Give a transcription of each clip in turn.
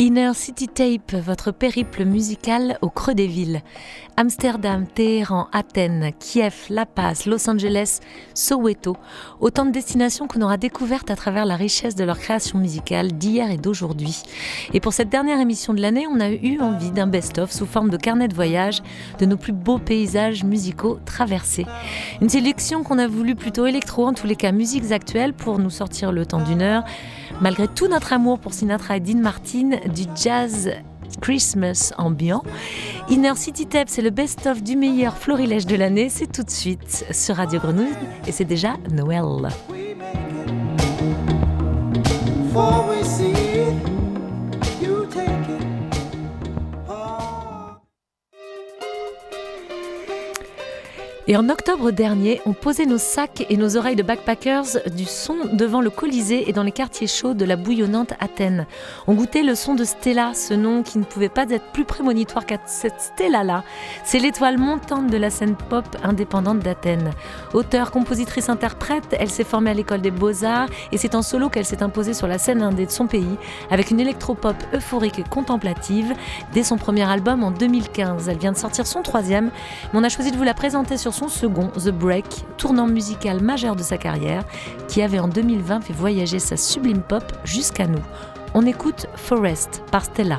Inner City Tape, votre périple musical au creux des villes. Amsterdam, Téhéran, Athènes, Kiev, La Paz, Los Angeles, Soweto, autant de destinations qu'on aura découvertes à travers la richesse de leur création musicale d'hier et d'aujourd'hui. Et pour cette dernière émission de l'année, on a eu envie d'un best-of sous forme de carnet de voyage de nos plus beaux paysages musicaux traversés. Une sélection qu'on a voulu plutôt électro, en tous les cas musiques actuelles, pour nous sortir le temps d'une heure. Malgré tout notre amour pour Sinatra et Dean Martin, du jazz Christmas ambiant. Inner City Tape, c'est le best-of du meilleur florilège de l'année. C'est tout de suite sur Radio Grenouille et c'est déjà Noël. Et en octobre dernier, on posait nos sacs et nos oreilles de backpackers du son devant le Colisée et dans les quartiers chauds de la bouillonnante Athènes. On goûtait le son de Stella, ce nom qui ne pouvait pas être plus prémonitoire qu'à cette Stella-là. C'est l'étoile montante de la scène pop indépendante d'Athènes. Auteure, compositrice, interprète, elle s'est formée à l'école des beaux-arts et c'est en solo qu'elle s'est imposée sur la scène indé de son pays avec une électropop euphorique et contemplative dès son premier album en 2015. Elle vient de sortir son troisième, mais on a choisi de vous la présenter sur son second, The Break, tournant musical majeur de sa carrière, qui avait en 2020 fait voyager sa sublime pop jusqu'à nous. On écoute Forest par Stella.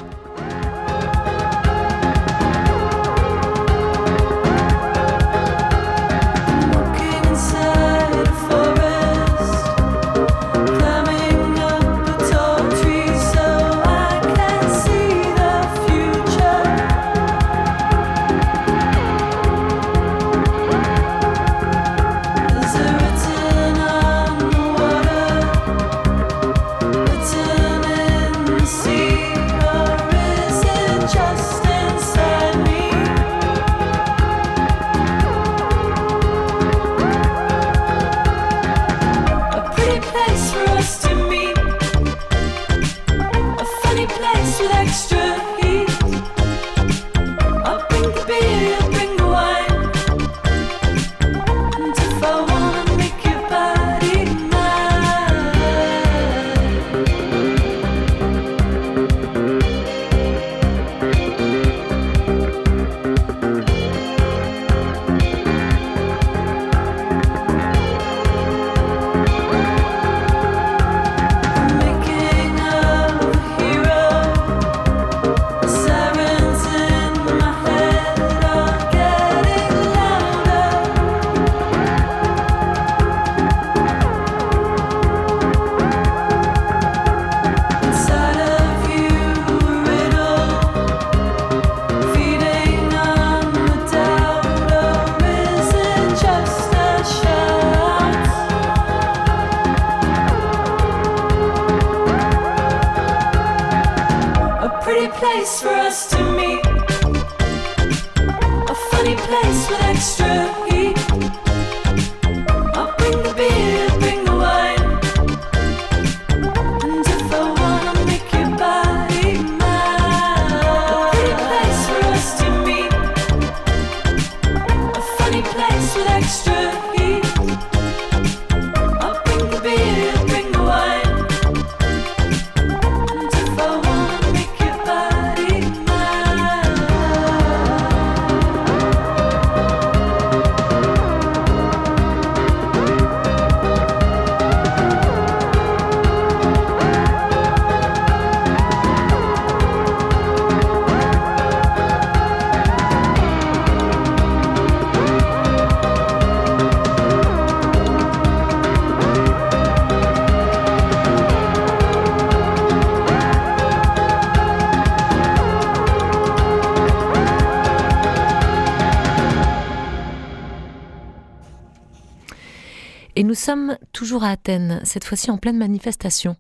Sommes toujours à Athènes, cette fois-ci en pleine manifestation.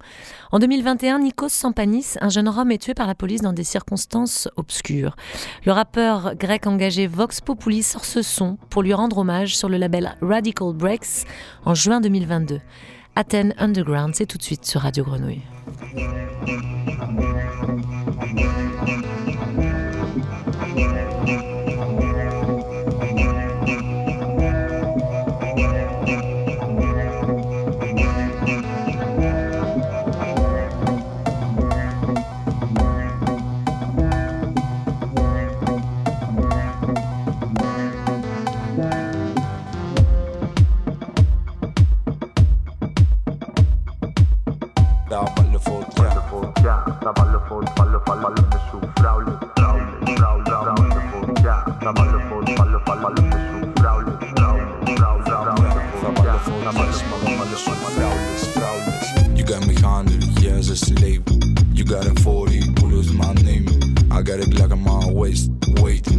En 2021, Nikos Sampanis, un jeune homme, est tué par la police dans des circonstances obscures. Le rappeur grec engagé Vox Populi sort ce son pour lui rendre hommage sur le label Radical Breaks en juin 2022. Athènes Underground, c'est tout de suite sur Radio Grenouille. You got me hundred years asleep. You got a 40 who my name. I got it like on my waist. Wait.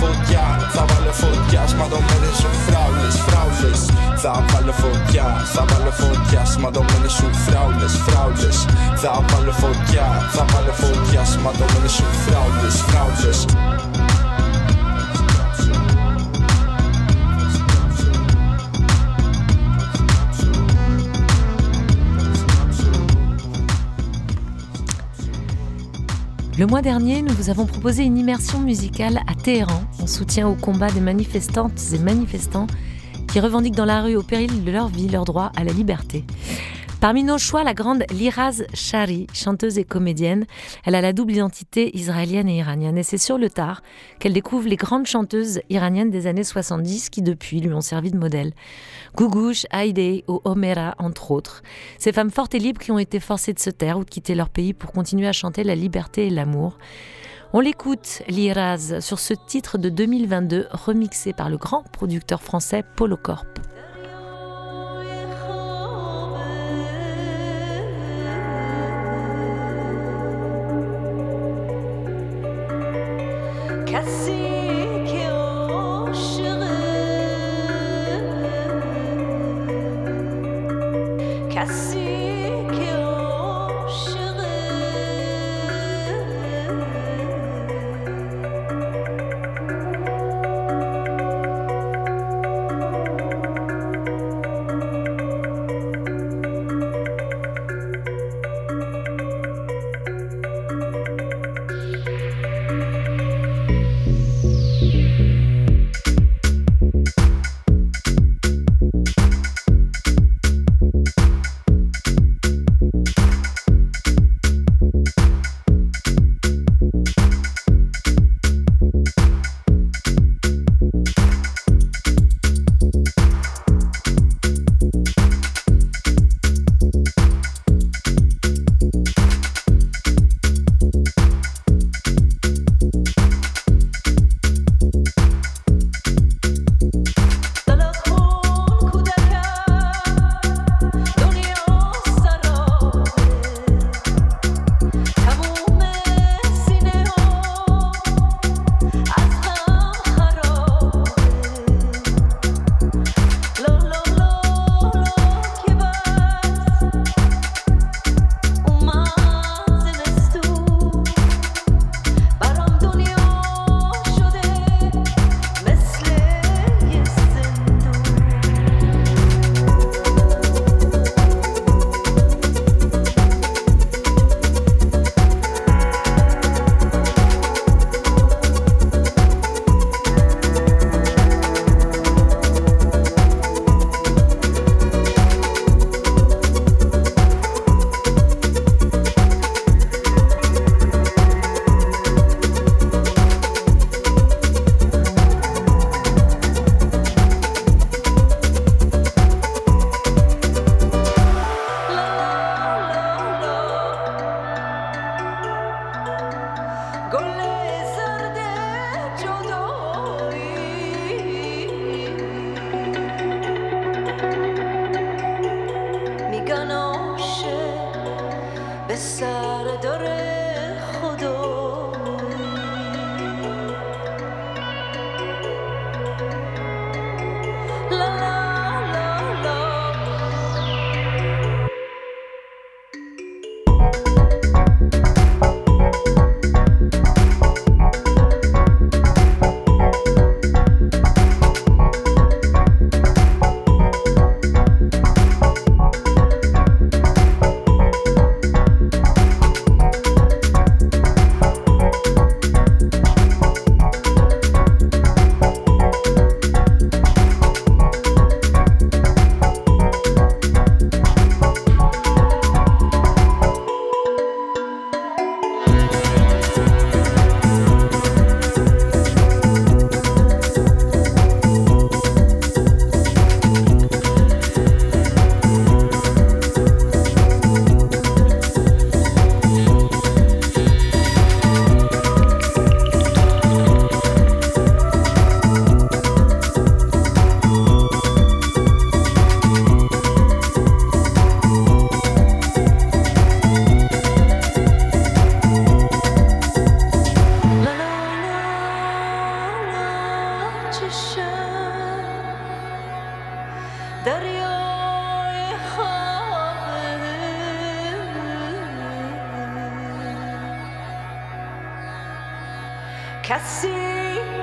φωτιά, θα βάλω φωτιά Σματωμένες σου φράουλες, φράουλες. Θα βάλω φωτιά, θα βάλω φωτιά Σματωμένες σου φράουλες, φράουλες. Θα βάλω φωτιά, θα βάλω φωτιά σου Le mois dernier, nous vous avons proposé une immersion musicale à Téhéran en soutien au combat des manifestantes et manifestants qui revendiquent dans la rue au péril de leur vie leur droit à la liberté. Parmi nos choix, la grande Liraz Shari, chanteuse et comédienne, elle a la double identité israélienne et iranienne. Et c'est sur le tard qu'elle découvre les grandes chanteuses iraniennes des années 70 qui, depuis, lui ont servi de modèle. Gougouche, Haïdé ou Omera, entre autres. Ces femmes fortes et libres qui ont été forcées de se taire ou de quitter leur pays pour continuer à chanter la liberté et l'amour. On l'écoute, Liraz, sur ce titre de 2022 remixé par le grand producteur français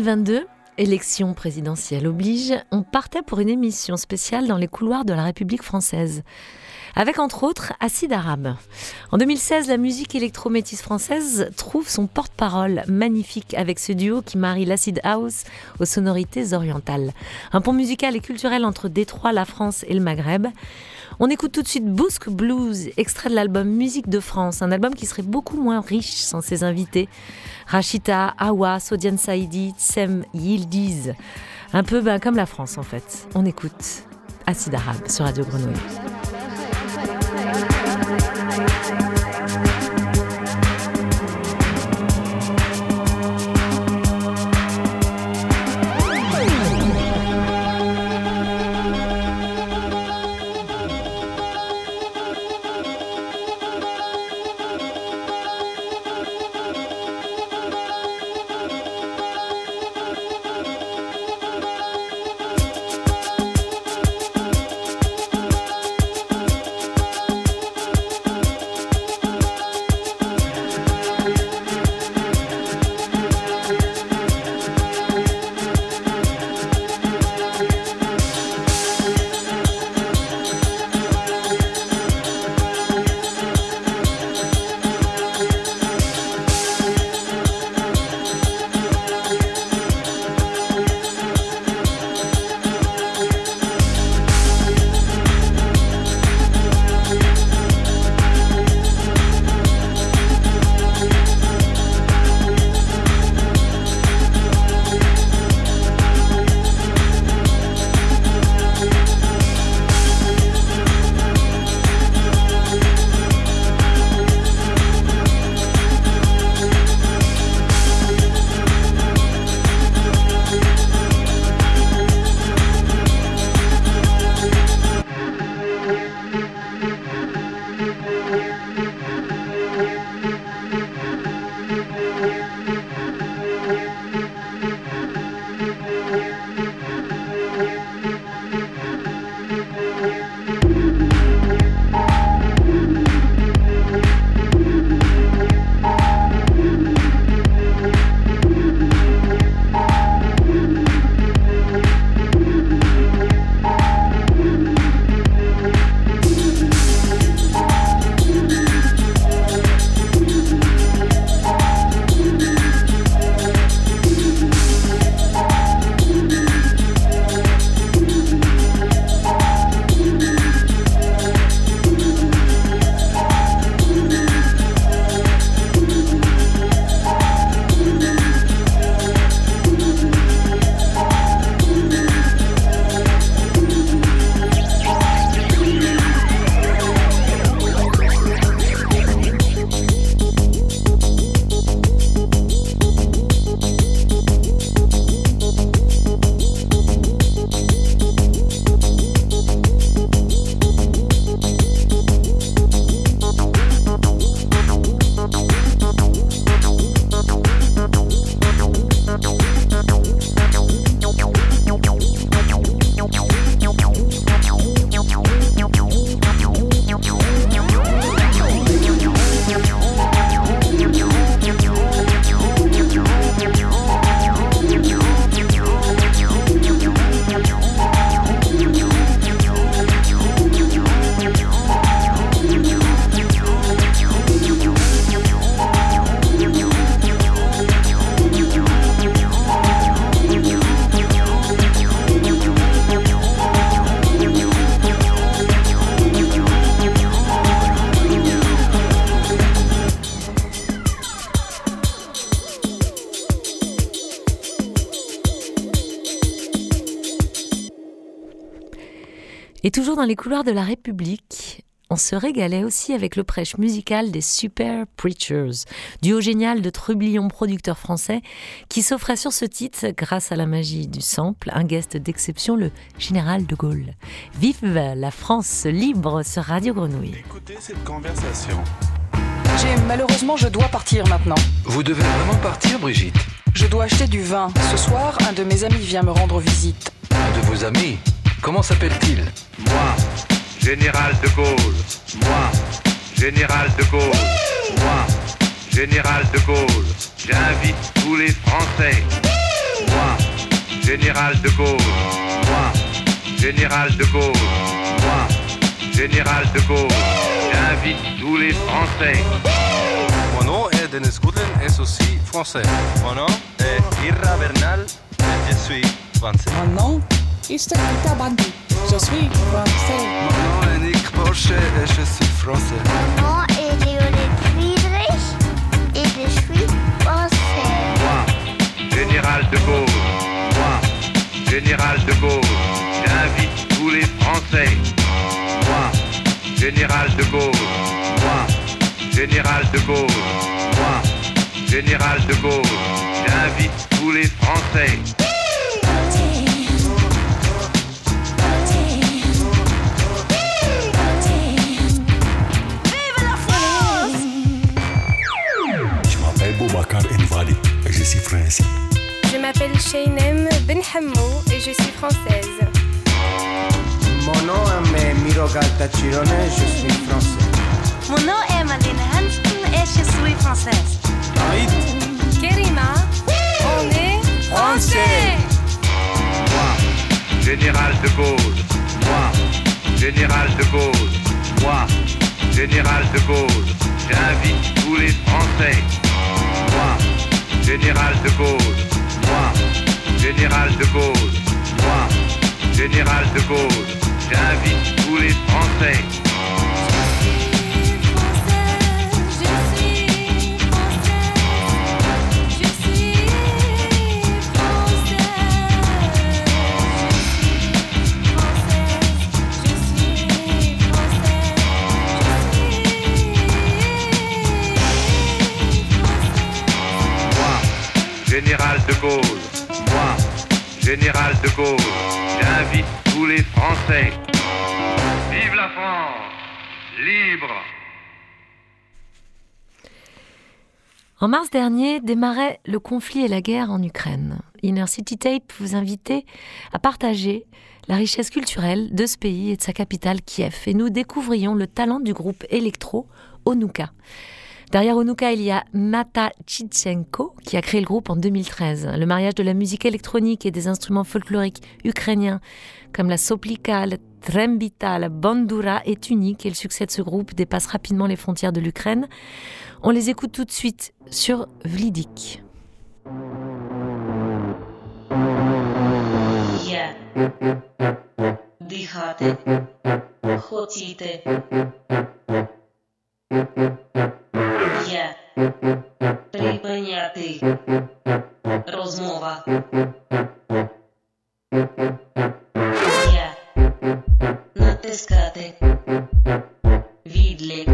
2022, élection présidentielle oblige, on partait pour une émission spéciale dans les couloirs de la République française. Avec entre autres Acide Arabe. En 2016, la musique électrométisse française trouve son porte-parole magnifique avec ce duo qui marie l'acid house aux sonorités orientales. Un pont musical et culturel entre Détroit, la France et le Maghreb. On écoute tout de suite Bousk Blues, extrait de l'album Musique de France, un album qui serait beaucoup moins riche sans ses invités. Rachita, Awa, Sodian Saidi, Tsem Yildiz. Un peu ben, comme la France en fait. On écoute Acide Arabe sur Radio Grenouille. Toujours dans les couloirs de la République, on se régalait aussi avec le prêche musical des Super Preachers, duo génial de trublions producteurs français qui s'offrait sur ce titre, grâce à la magie du sample, un guest d'exception, le général de Gaulle. Vive la France libre sur Radio Grenouille. Écoutez cette conversation. Malheureusement, je dois partir maintenant. Vous devez vraiment partir, Brigitte Je dois acheter du vin. Ce soir, un de mes amis vient me rendre visite. Un de vos amis Comment s'appelle-t-il Moi, Général de Gaulle. Moi, Général de Gaulle. Moi, Général de Gaulle. J'invite tous les Français. Moi, Général de Gaulle. Moi, Général de Gaulle. Moi, Général de Gaulle. J'invite tous les Français. Mon nom est Denis Goodlin et aussi français. Mon nom est Irra Bernal et je suis français. Mon nom Je suis français. Mon nom est Nick Porsche et je suis français. Mon nom est Léonie Friedrich et je suis français. Moi, Général de Gaulle. Moi, Général de Gaulle. J'invite tous les Français. Moi, Général de Gaulle. Moi, Général de Gaulle. Moi, Général de Gaulle. J'invite tous les Français. Français. Je m'appelle Shainem Benhamou et je suis française. Mon nom est Mirogal Tachirone, je suis français. Mon nom est Madeleine Hanston et je suis française. Kerima, on est français. Moi, Général de Gaulle. Moi, Général de Gaulle. Moi, Général de Gaulle. J'invite tous les Français. Moi, Général de Gaulle. Moi, Général de Gaulle. Moi, Général de Gaulle. J'invite tous les Français. Vive la France Libre En mars dernier démarrait le conflit et la guerre en Ukraine. Inner City Tape vous invitait à partager la richesse culturelle de ce pays et de sa capitale Kiev. Et nous découvrions le talent du groupe électro Onuka. Derrière Onuka, il y a Mata Chitchenko qui a créé le groupe en 2013. Le mariage de la musique électronique et des instruments folkloriques ukrainiens comme la soplika, le trembita, la bandura est unique et le succès de ce groupe dépasse rapidement les frontières de l'Ukraine. On les écoute tout de suite sur Vlidik. Є. Припиняти. Розмова. Є. Натискати. Відлік.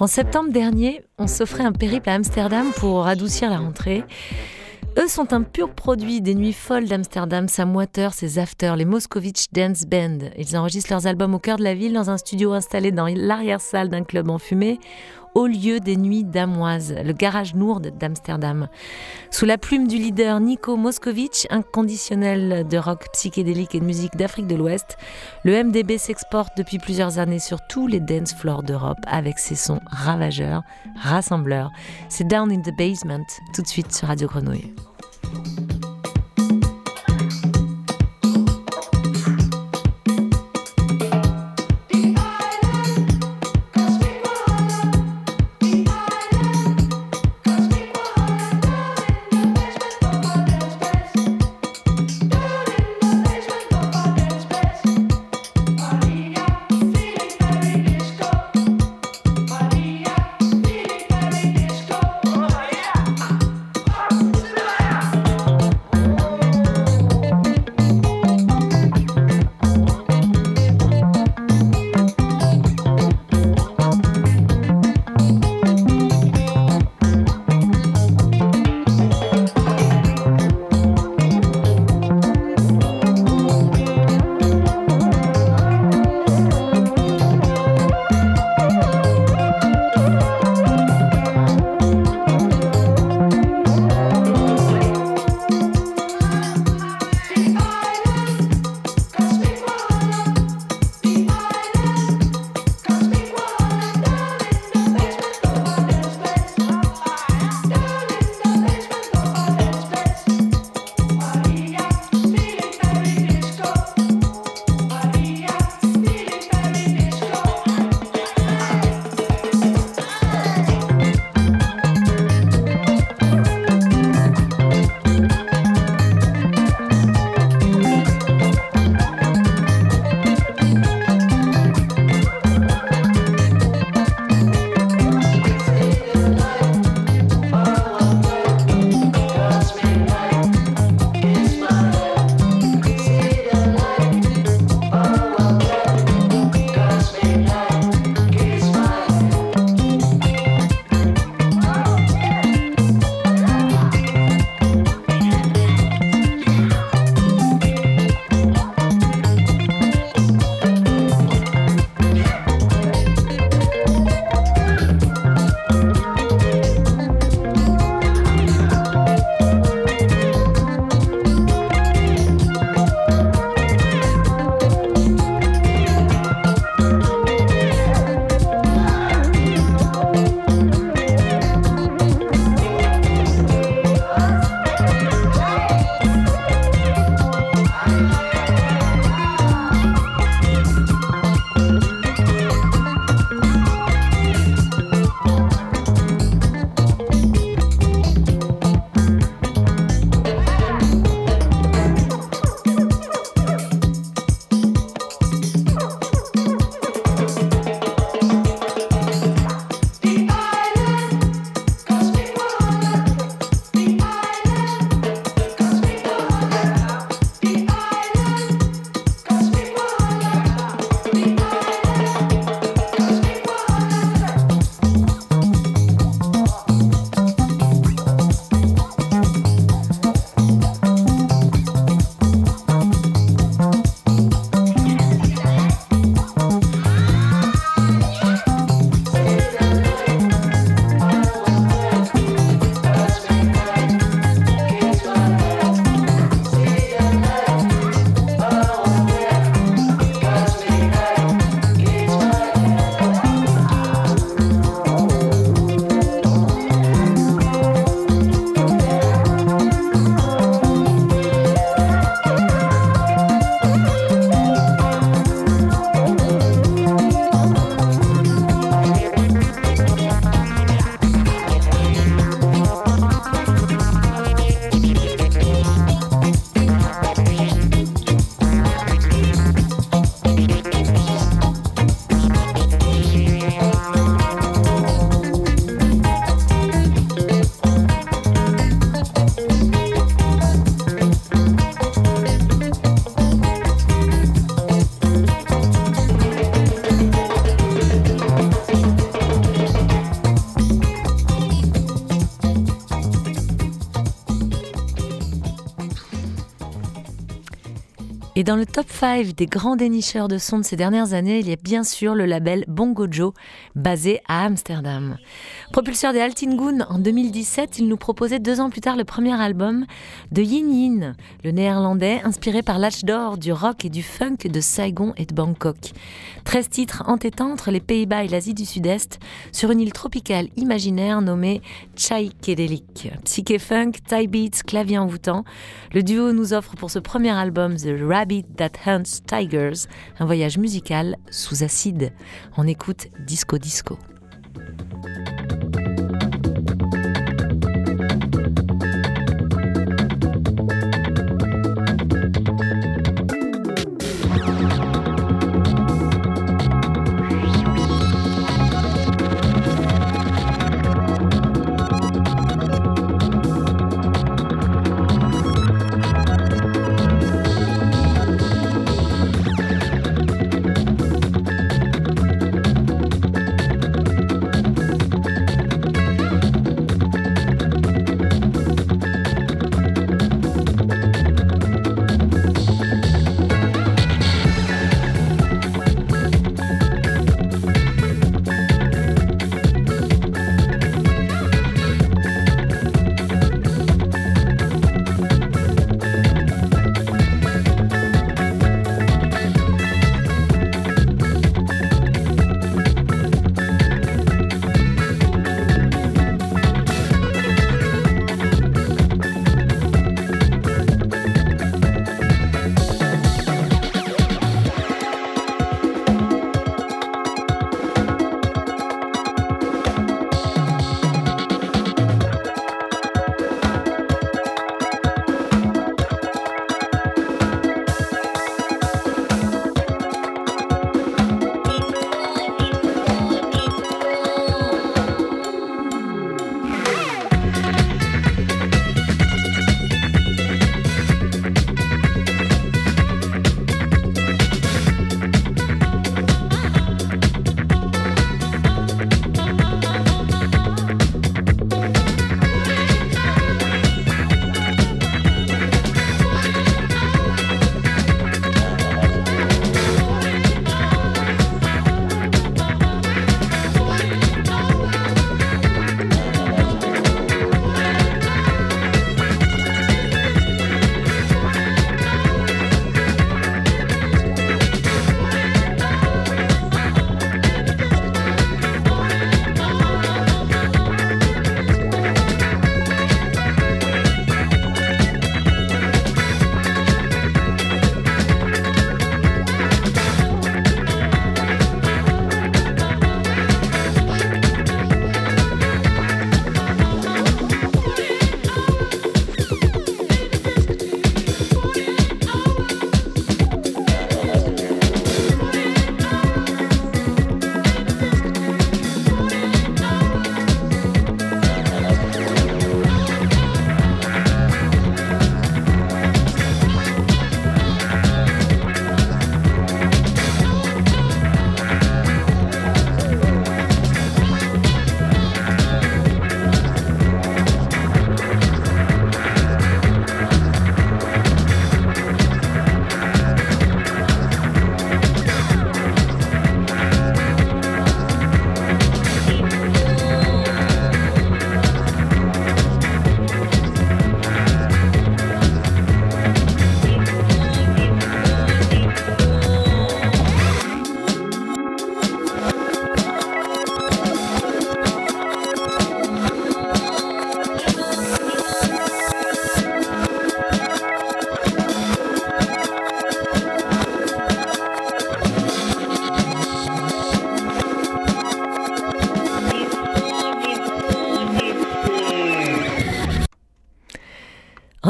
En septembre dernier, on s'offrait un périple à Amsterdam pour adoucir la rentrée. Eux sont un pur produit des nuits folles d'Amsterdam, Sam Waters, ses After, les Moscovitch Dance Band. Ils enregistrent leurs albums au cœur de la ville dans un studio installé dans l'arrière-salle d'un club enfumé au lieu des nuits damoises, le garage Noord d'Amsterdam. Sous la plume du leader Nico Moscovitch, inconditionnel de rock psychédélique et de musique d'Afrique de l'Ouest, le MDB s'exporte depuis plusieurs années sur tous les dance floors d'Europe avec ses sons ravageurs, rassembleurs. C'est Down in the Basement, tout de suite sur Radio Grenouille. Et dans le top 5 des grands dénicheurs de sons de ces dernières années, il y a bien sûr le label Bongo Joe, basé à Amsterdam. Propulseur des Altingoon en 2017, il nous proposait deux ans plus tard le premier album de Yin Yin, le néerlandais inspiré par l'âge d'or du rock et du funk de Saigon et de Bangkok. 13 titres entêtants entre les Pays-Bas et l'Asie du Sud-Est sur une île tropicale imaginaire nommée Psychedelic. Psyché funk, Thai beats, clavier envoûtant. Le duo nous offre pour ce premier album The Rabbit That Hunts Tigers, un voyage musical sous acide. On écoute Disco Disco. Música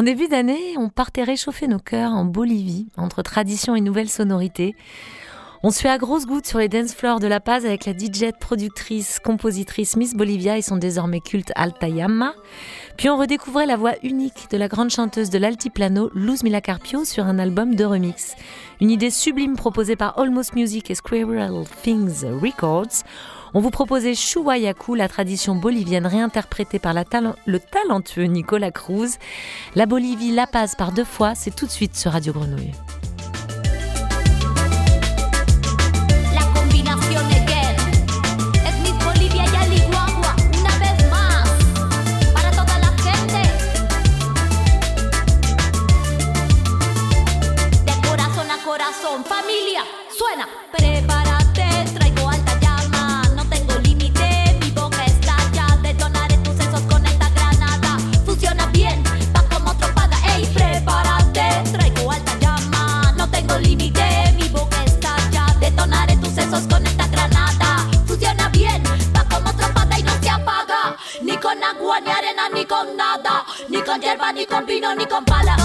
En début d'année, on partait réchauffer nos cœurs en Bolivie, entre tradition et nouvelles sonorités. On suit à grosse goutte sur les dance floors de La Paz avec la DJ productrice, compositrice Miss Bolivia et son désormais culte Altayama. Puis on redécouvrait la voix unique de la grande chanteuse de l'altiplano Luz Milacarpio sur un album de remix. Une idée sublime proposée par Almost Music et Squirrel Things Records. On vous proposait Shuwayaku, la tradition bolivienne réinterprétée par le talentueux Nicolas Cruz. La Bolivie la passe par deux fois, c'est tout de suite sur Radio Grenouille. guanear ni con nada, ni con hierba, ni con vino, ni con pala.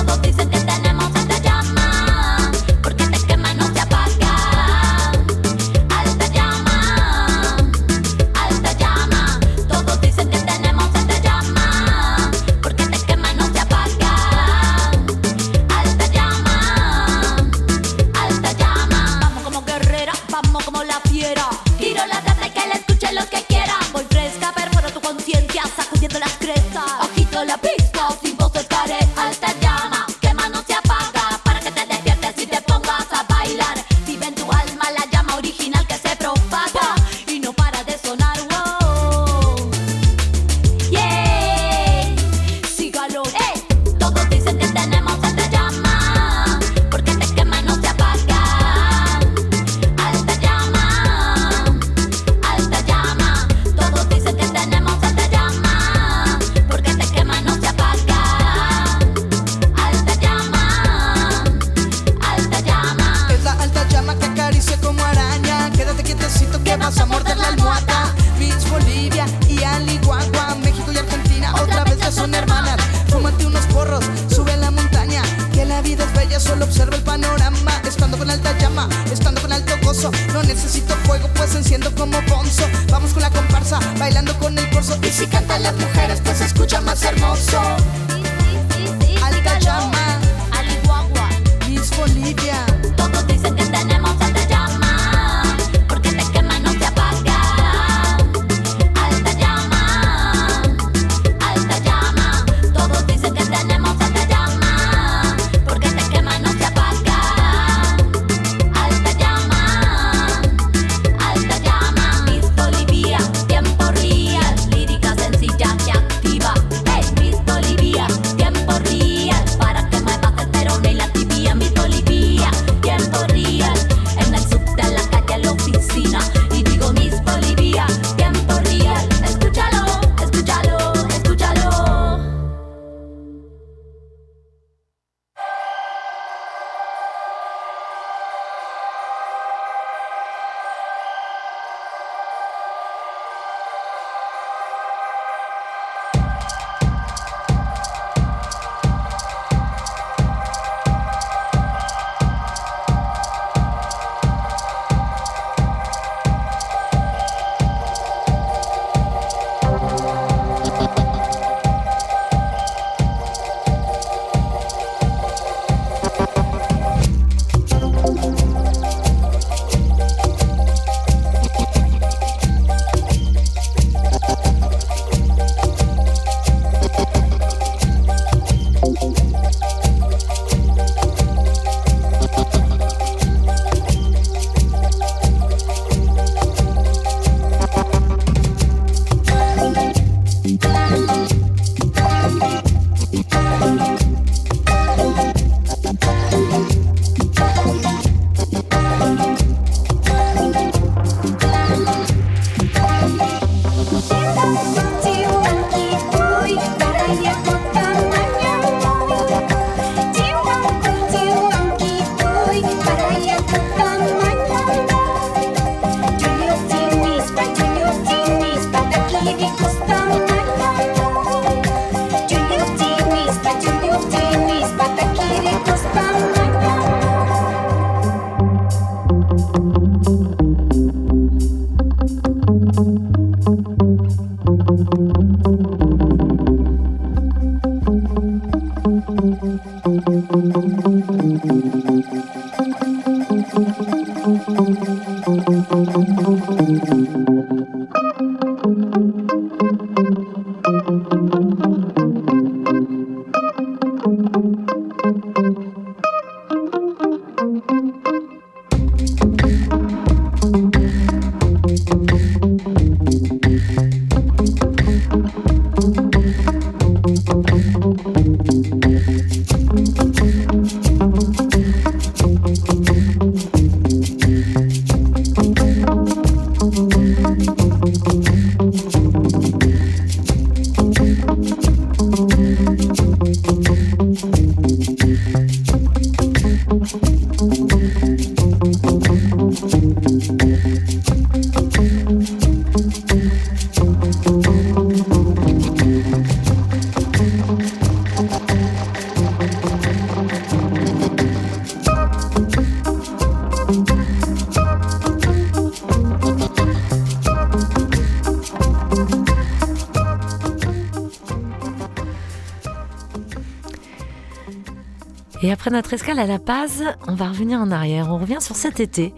Après notre escale à La Paz, on va revenir en arrière. On revient sur cet été,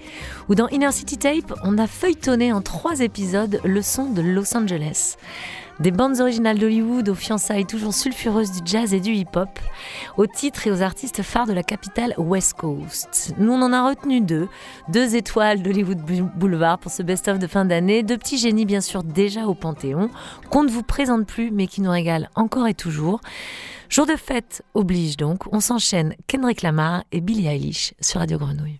où dans Inner City Tape, on a feuilletonné en trois épisodes le son de Los Angeles. Des bandes originales d'Hollywood aux fiançailles toujours sulfureuses du jazz et du hip-hop, aux titres et aux artistes phares de la capitale West Coast. Nous, on en a retenu deux. Deux étoiles d'Hollywood Boulevard pour ce best-of de fin d'année. Deux petits génies, bien sûr, déjà au Panthéon, qu'on ne vous présente plus, mais qui nous régalent encore et toujours. Jour de fête oblige donc, on s'enchaîne Kendrick Lamar et Billie Eilish sur Radio Grenouille.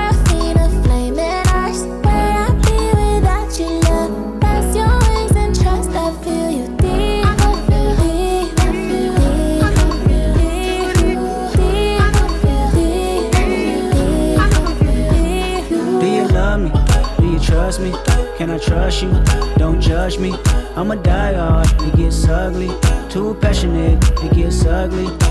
trust me? Can I trust you? Don't judge me. I'm a diehard, it gets ugly. Too passionate, it gets ugly.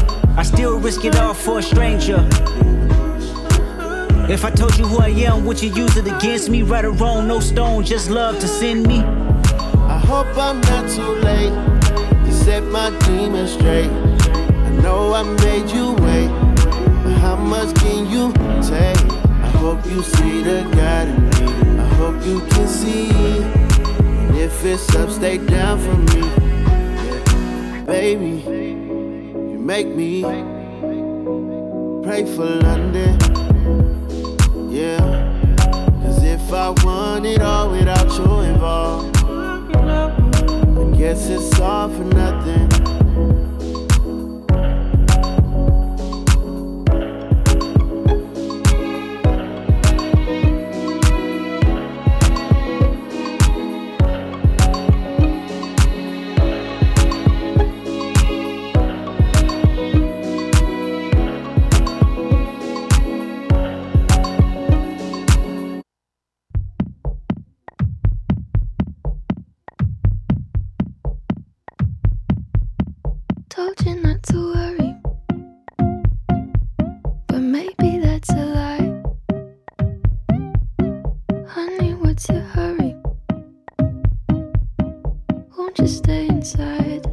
I still risk it all for a stranger. If I told you who I am, would you use it against me? Right or wrong, no stone, just love to send me. I hope I'm not too late to set my demons straight. I know I made you wait, but how much can you take? I hope you see the God in me. I hope you can see. And if it's up, stay down for me. Yeah. Baby, make me pray for London. Yeah. Cause if I want it all without you involved, I guess it's all for nothing. Honey, what's your hurry? Won't you stay inside?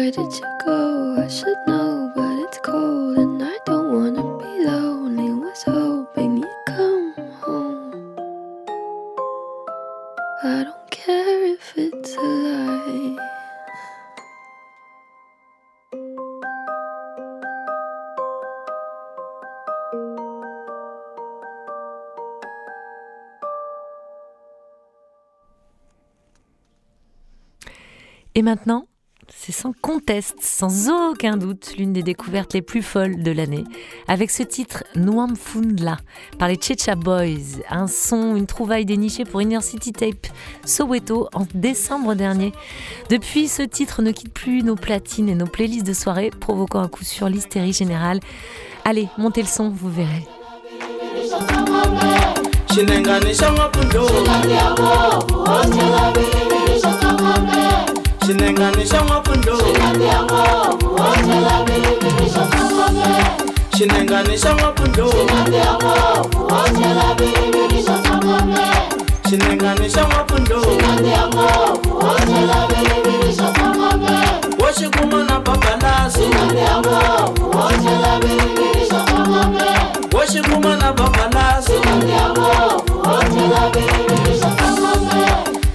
Where did you go? I should know, but it's cold and I don't wanna be lonely. Was hoping you'd come home. I don't care if it's a lie. Et maintenant, c'est sans conteste, sans aucun doute, l'une des découvertes les plus folles de l'année, avec ce titre Noam Fundla par les Checha Boys, un son, une trouvaille dénichée pour Inner City Tape Soweto en décembre dernier. Depuis, ce titre ne quitte plus nos platines et nos playlists de soirée, provoquant un coup sur l'hystérie générale. Allez, montez le son, vous verrez. xinenganixa n'wampfundo xinenganixa n'wampfundo xinenganixa n'wampfundo wo xi kuma na babalasi wo xi kuma na babalasi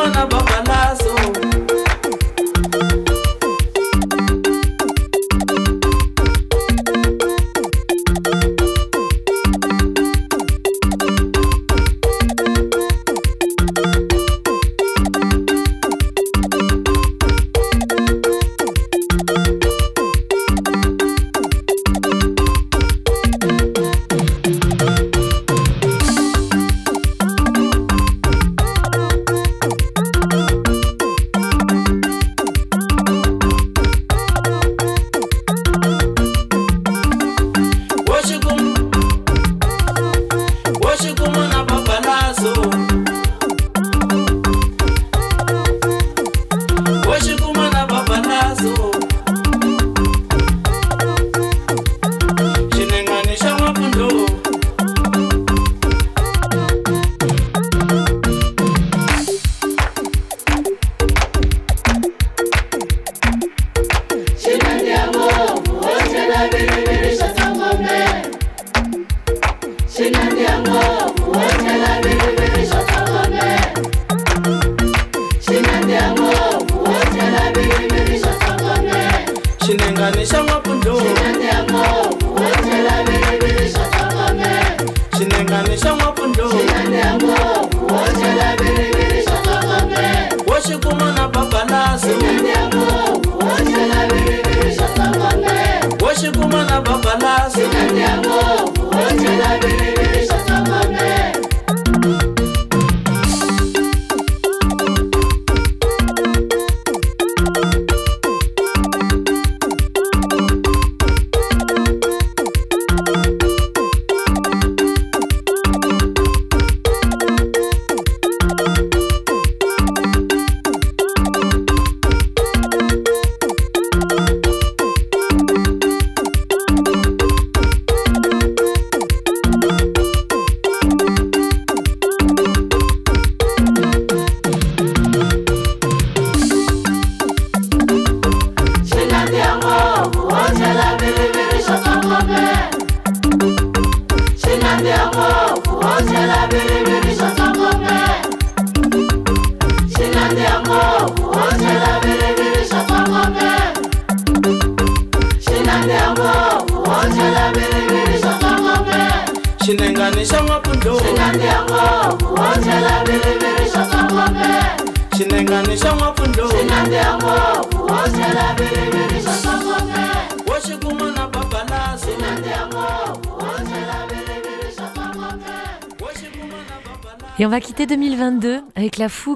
wanna bubble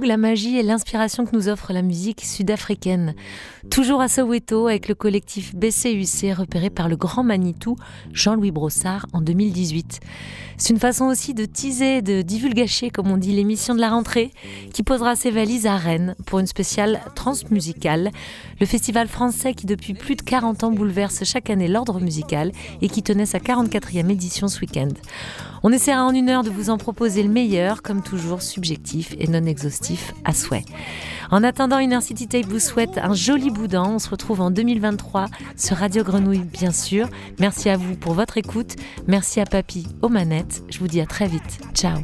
la magie et l'inspiration que nous offre la musique sud-africaine. Toujours à Soweto avec le collectif BCUC repéré par le grand Manitou Jean-Louis Brossard en 2018. C'est une façon aussi de teaser, de divulgacher, comme on dit, l'émission de la rentrée qui posera ses valises à Rennes pour une spéciale transmusicale, le festival français qui depuis plus de 40 ans bouleverse chaque année l'ordre musical et qui tenait sa 44e édition ce week-end. On essaiera en une heure de vous en proposer le meilleur, comme toujours subjectif et non exhaustif à souhait. En attendant, Inner City Tape vous souhaite un joli boudin. On se retrouve en 2023 sur Radio Grenouille, bien sûr. Merci à vous pour votre écoute. Merci à Papy aux manettes. Je vous dis à très vite. Ciao.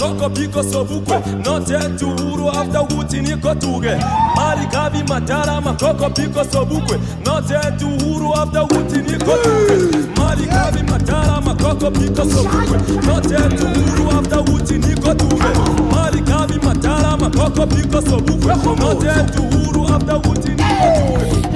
Makoko biko sobukwe note tuhuru after wuti niko tuge mali kavi matara makoko biko sobukwe note tuhuru after wuti niko tuge mali kavi matara makoko biko sobukwe note tuhuru after wuti niko tuge mali kavi matara makoko biko sobukwe note tuhuru after wuti niko tuge